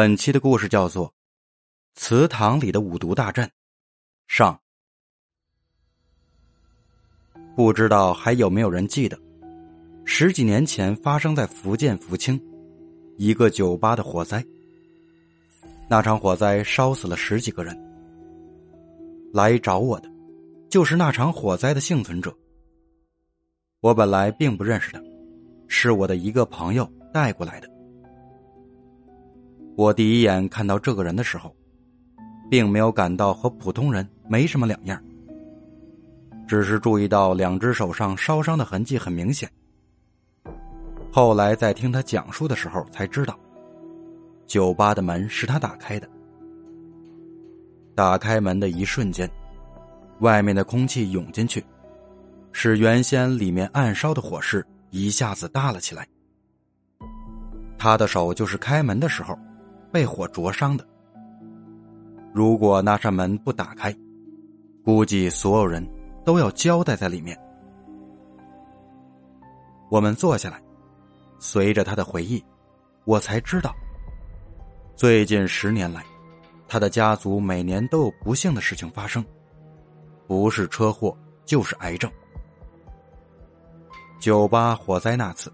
本期的故事叫做《祠堂里的五毒大阵》上。不知道还有没有人记得，十几年前发生在福建福清一个酒吧的火灾。那场火灾烧死了十几个人。来找我的，就是那场火灾的幸存者。我本来并不认识他，是我的一个朋友带过来的。我第一眼看到这个人的时候，并没有感到和普通人没什么两样，只是注意到两只手上烧伤的痕迹很明显。后来在听他讲述的时候才知道，酒吧的门是他打开的。打开门的一瞬间，外面的空气涌进去，使原先里面暗烧的火势一下子大了起来。他的手就是开门的时候。被火灼伤的。如果那扇门不打开，估计所有人都要交代在里面。我们坐下来，随着他的回忆，我才知道，最近十年来，他的家族每年都有不幸的事情发生，不是车祸就是癌症。酒吧火灾那次，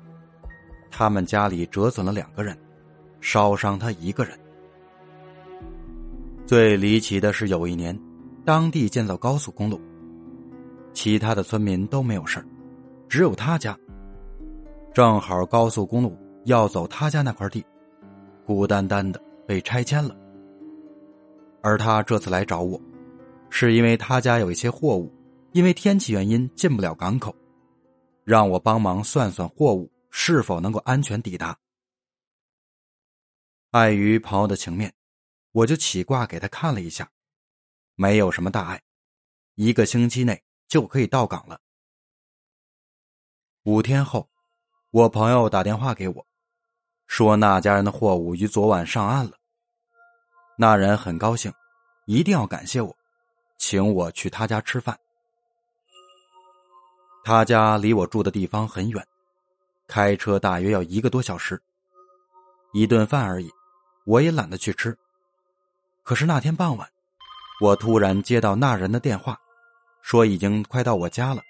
他们家里折损了两个人。烧伤他一个人。最离奇的是，有一年，当地建造高速公路，其他的村民都没有事只有他家。正好高速公路要走他家那块地，孤单单的被拆迁了。而他这次来找我，是因为他家有一些货物，因为天气原因进不了港口，让我帮忙算算货物是否能够安全抵达。碍于朋友的情面，我就起卦给他看了一下，没有什么大碍，一个星期内就可以到港了。五天后，我朋友打电话给我，说那家人的货物于昨晚上岸了。那人很高兴，一定要感谢我，请我去他家吃饭。他家离我住的地方很远，开车大约要一个多小时，一顿饭而已。我也懒得去吃，可是那天傍晚，我突然接到那人的电话，说已经快到我家了。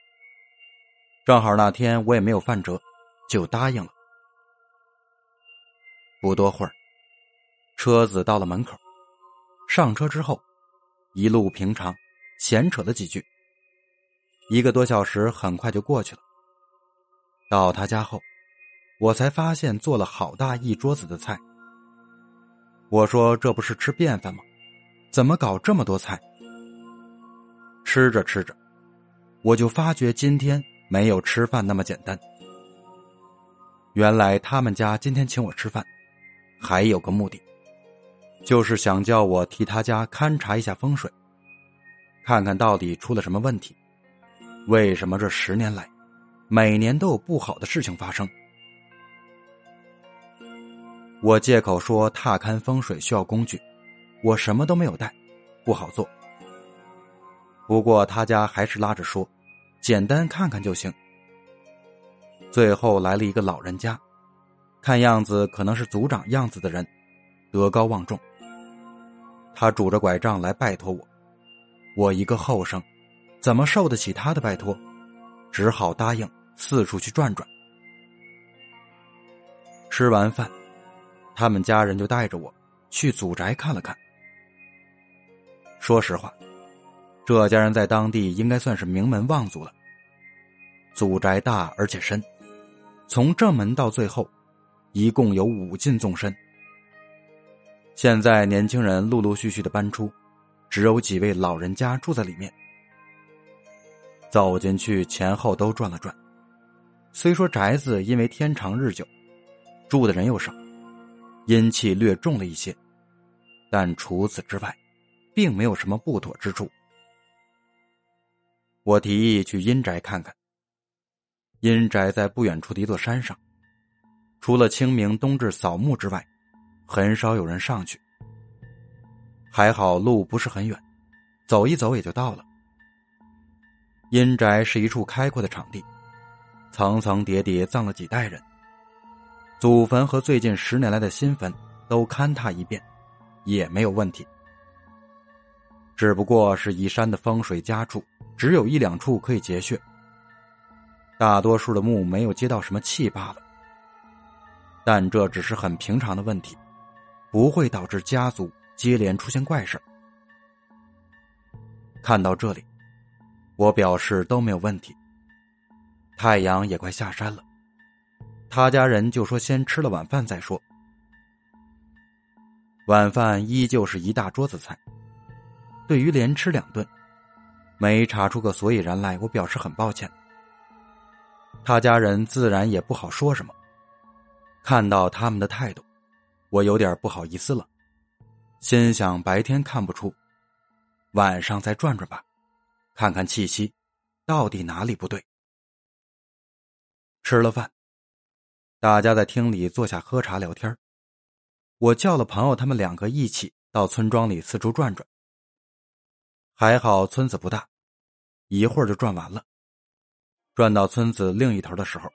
正好那天我也没有饭辙，就答应了。不多会儿，车子到了门口，上车之后，一路平常，闲扯了几句。一个多小时很快就过去了。到他家后，我才发现做了好大一桌子的菜。我说：“这不是吃便饭吗？怎么搞这么多菜？”吃着吃着，我就发觉今天没有吃饭那么简单。原来他们家今天请我吃饭，还有个目的，就是想叫我替他家勘察一下风水，看看到底出了什么问题，为什么这十年来，每年都有不好的事情发生。我借口说踏勘风水需要工具，我什么都没有带，不好做。不过他家还是拉着说，简单看看就行。最后来了一个老人家，看样子可能是族长样子的人，德高望重。他拄着拐杖来拜托我，我一个后生，怎么受得起他的拜托？只好答应四处去转转。吃完饭。他们家人就带着我去祖宅看了看。说实话，这家人在当地应该算是名门望族了。祖宅大而且深，从正门到最后，一共有五进纵深。现在年轻人陆陆续续的搬出，只有几位老人家住在里面。走进去，前后都转了转。虽说宅子因为天长日久，住的人又少。阴气略重了一些，但除此之外，并没有什么不妥之处。我提议去阴宅看看。阴宅在不远处的一座山上，除了清明冬至扫墓之外，很少有人上去。还好路不是很远，走一走也就到了。阴宅是一处开阔的场地，层层叠叠葬了几代人。祖坟和最近十年来的新坟都勘踏一遍，也没有问题。只不过是移山的风水家处，只有一两处可以结穴，大多数的墓没有接到什么气罢了。但这只是很平常的问题，不会导致家族接连出现怪事看到这里，我表示都没有问题。太阳也快下山了，他家人就说先吃了晚饭再说。晚饭依旧是一大桌子菜，对于连吃两顿，没查出个所以然来，我表示很抱歉。他家人自然也不好说什么。看到他们的态度，我有点不好意思了，心想白天看不出，晚上再转转吧，看看气息，到底哪里不对。吃了饭，大家在厅里坐下喝茶聊天我叫了朋友，他们两个一起到村庄里四处转转。还好村子不大，一会儿就转完了。转到村子另一头的时候。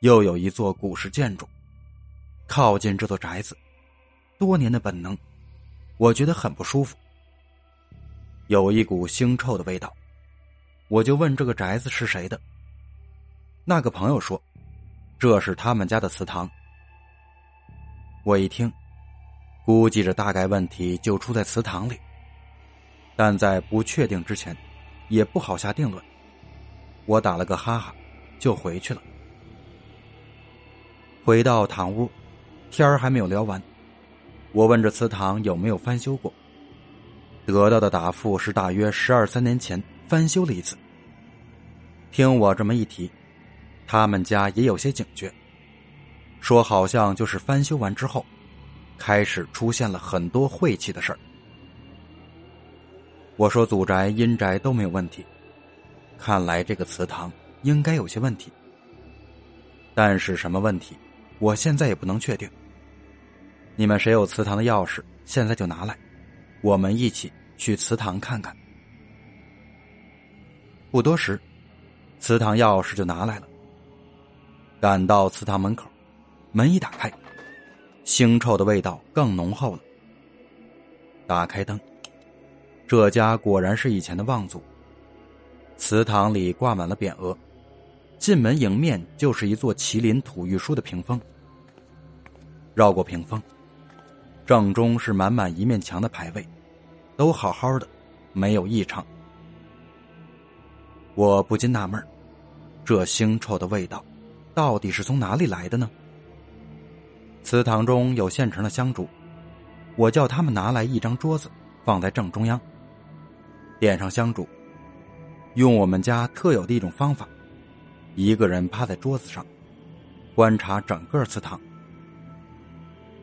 又有一座古式建筑，靠近这座宅子，多年的本能，我觉得很不舒服，有一股腥臭的味道，我就问这个宅子是谁的。那个朋友说，这是他们家的祠堂。我一听，估计着大概问题就出在祠堂里，但在不确定之前，也不好下定论。我打了个哈哈，就回去了。回到堂屋，天儿还没有聊完，我问这祠堂有没有翻修过，得到的答复是大约十二三年前翻修了一次。听我这么一提，他们家也有些警觉，说好像就是翻修完之后，开始出现了很多晦气的事儿。我说祖宅阴宅都没有问题，看来这个祠堂应该有些问题，但是什么问题？我现在也不能确定。你们谁有祠堂的钥匙，现在就拿来，我们一起去祠堂看看。不多时，祠堂钥匙就拿来了。赶到祠堂门口，门一打开，腥臭的味道更浓厚了。打开灯，这家果然是以前的望族。祠堂里挂满了匾额。进门迎面就是一座麒麟吐玉书的屏风，绕过屏风，正中是满满一面墙的牌位，都好好的，没有异常。我不禁纳闷这腥臭的味道，到底是从哪里来的呢？祠堂中有现成的香烛，我叫他们拿来一张桌子，放在正中央，点上香烛，用我们家特有的一种方法。一个人趴在桌子上，观察整个祠堂。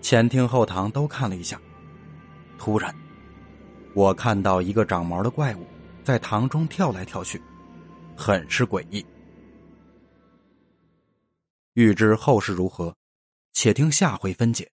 前厅后堂都看了一下，突然，我看到一个长毛的怪物在堂中跳来跳去，很是诡异。欲知后事如何，且听下回分解。